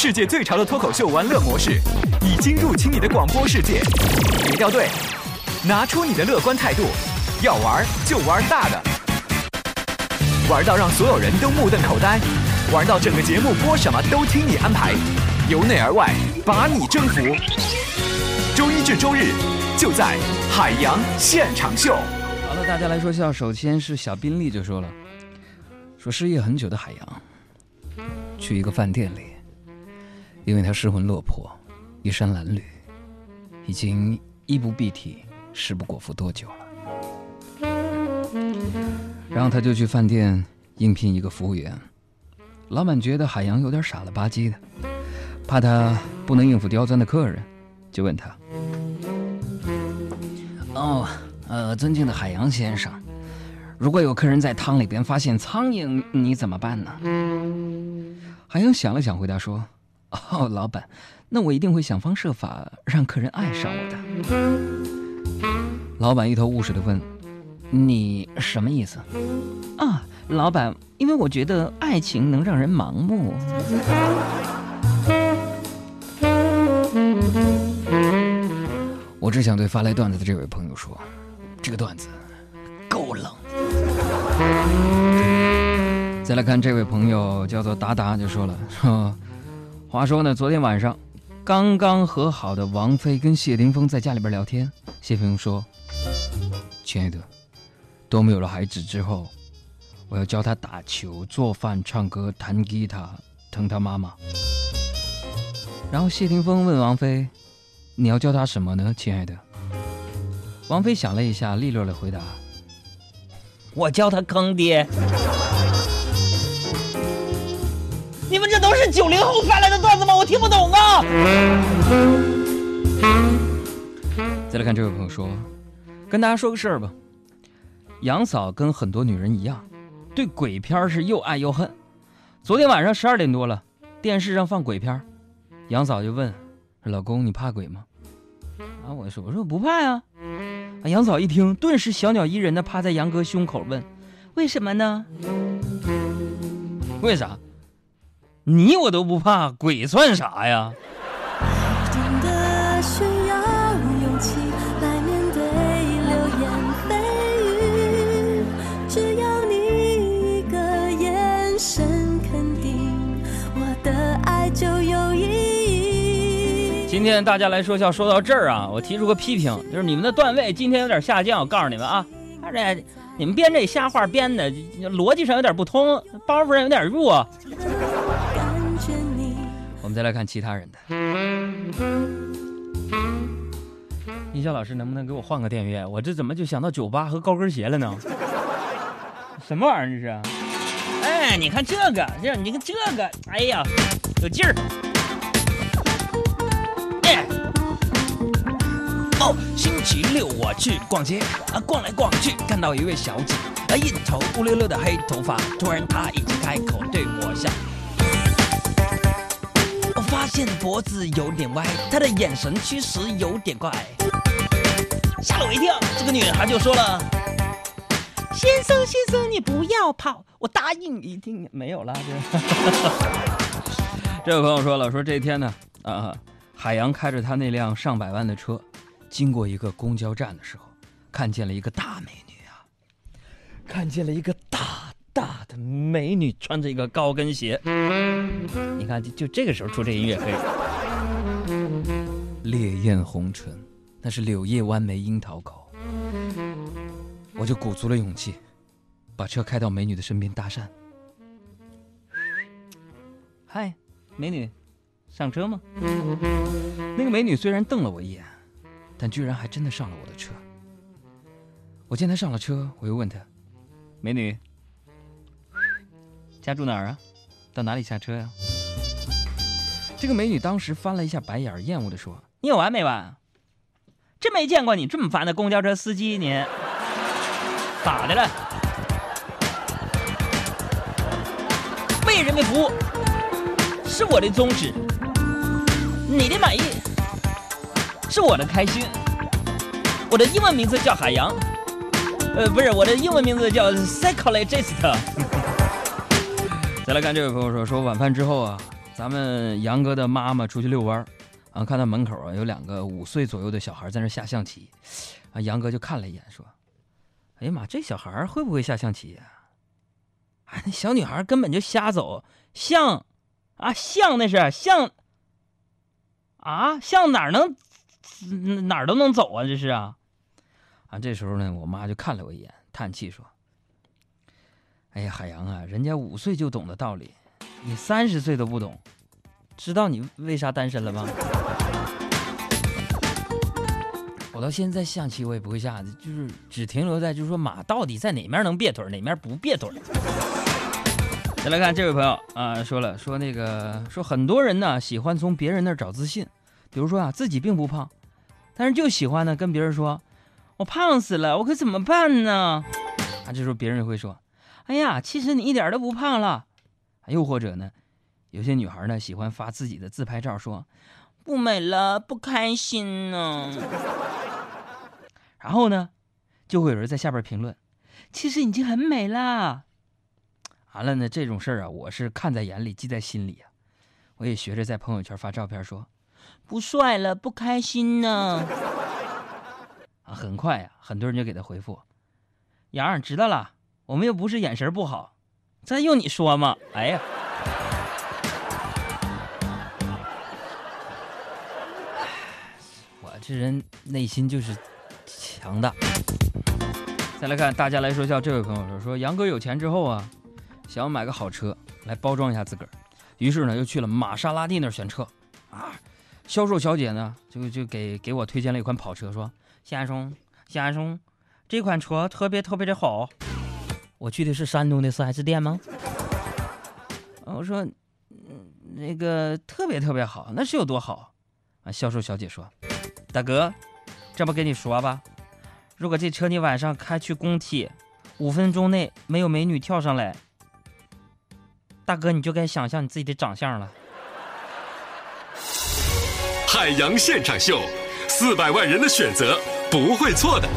世界最潮的脱口秀玩乐模式已经入侵你的广播世界，别掉队，拿出你的乐观态度，要玩就玩大的，玩到让所有人都目瞪口呆，玩到整个节目播什么都听你安排，由内而外把你征服。周一至周日就在海洋现场秀。好了，大家来说笑。首先是小宾利就说了，说失业很久的海洋，去一个饭店里，因为他失魂落魄，衣衫褴褛，已经衣不蔽体，食不果腹多久了。然后他就去饭店应聘一个服务员，老板觉得海洋有点傻了吧唧的，怕他不能应付刁钻的客人，就问他。哦，呃，尊敬的海洋先生，如果有客人在汤里边发现苍蝇，你怎么办呢？海洋想了想，回答说：“哦，老板，那我一定会想方设法让客人爱上我的。”老板一头雾水的问：“你什么意思？”啊，老板，因为我觉得爱情能让人盲目。我只想对发来段子的这位朋友说，这个段子够冷。再来看这位朋友叫做达达，就说了说，话说呢，昨天晚上刚刚和好的王菲跟谢霆锋在家里边聊天，谢霆锋说：“亲爱的，都没有了孩子之后，我要教他打球、做饭、唱歌、弹吉他，疼他妈妈。”然后谢霆锋问王菲。你要教他什么呢，亲爱的？王菲想了一下，利落的回答：“我教他坑爹。”你们这都是九零后发来的段子吗？我听不懂啊！再来看这位朋友说：“跟大家说个事儿吧，杨嫂跟很多女人一样，对鬼片是又爱又恨。昨天晚上十二点多了，电视上放鬼片，杨嫂就问。”老公，你怕鬼吗？啊，我说，我说不怕呀。啊，杨嫂一听，顿时小鸟依人的趴在杨哥胸口问：“为什么呢？为啥？你我都不怕，鬼算啥呀？”今天大家来说笑，说到这儿啊，我提出个批评，就是你们的段位今天有点下降。我告诉你们啊，这你们编这瞎话编的逻辑上有点不通，包袱上有点弱。我们再来看其他人的。音效老师能不能给我换个电乐？我这怎么就想到酒吧和高跟鞋了呢？什么玩意儿这是？哎，你看这个，这你看这个，哎呀，有劲儿。哦，星期六我去逛街啊，逛来逛去，看到一位小姐啊，一头乌溜溜的黑头发，突然她已经开口对我笑。脖子有点歪，她的眼神确实有点怪，吓了我一跳。这个女孩就说了：“先生，先生，你不要跑，我答应一定没有了。”这这位朋友说了，说这一天呢，啊，海洋开着他那辆上百万的车。经过一个公交站的时候，看见了一个大美女啊！看见了一个大美女，穿着一个高跟鞋。你看，就就这个时候出这音乐可以。烈焰红唇，那是柳叶弯眉樱桃口。我就鼓足了勇气，把车开到美女的身边搭讪。嗨，美女，上车吗？那个美女虽然瞪了我一眼。但居然还真的上了我的车。我见她上了车，我又问她：“美女，家住哪儿啊？到哪里下车呀？”这个美女当时翻了一下白眼，厌恶的说：“你有完没完？真没见过你这么烦的公交车司机，你咋的了？为人民服务是我的宗旨，你的满意。”是我的开心。我的英文名字叫海洋，呃，不是，我的英文名字叫 psychologist。再来看这位朋友说，说晚饭之后啊，咱们杨哥的妈妈出去遛弯儿，啊，看到门口啊有两个五岁左右的小孩在那下象棋，啊，杨哥就看了一眼，说：“哎呀妈，这小孩会不会下象棋呀、啊？那小女孩根本就瞎走，象啊象那是象啊象哪儿能哪儿都能走啊？这是啊啊！这时候呢，我妈就看了我一眼，叹气说：“哎呀，海洋啊，人家五岁就懂的道理，你三十岁都不懂，知道你为啥单身了吗？”我到现在象棋我也不会下，就是只停留在就是说马到底在哪面能别腿，哪面不别腿。再来看这位朋友啊，说了说那个说很多人呢喜欢从别人那儿找自信，比如说啊自己并不胖，但是就喜欢呢跟别人说我胖死了，我可怎么办呢？啊，这时候别人会说，哎呀，其实你一点都不胖了。又或者呢，有些女孩呢喜欢发自己的自拍照，说不美了，不开心呢。然后呢，就会有人在下边评论，其实已经很美啦。完了呢，这种事儿啊，我是看在眼里，记在心里啊。我也学着在朋友圈发照片说，不帅了，不开心呢。啊，很快呀、很多人就给他回复，杨儿知道了，我们又不是眼神不好，这用你说吗？哎呀，我这人内心就是强大。再来看大家来说笑，这位朋友说说杨哥有钱之后啊，想要买个好车来包装一下自个儿，于是呢又去了玛莎拉蒂那儿选车啊。销售小姐呢就就给给我推荐了一款跑车，说先生先生，这款车特别特别的好。我去的是山东的 4S 店吗？啊我说，嗯，那个特别特别好，那是有多好？啊，销售小姐说，大哥，这么跟你说吧，如果这车你晚上开去工体，五分钟内没有美女跳上来，大哥你就该想象你自己的长相了。海洋现场秀，四百万人的选择，不会错的。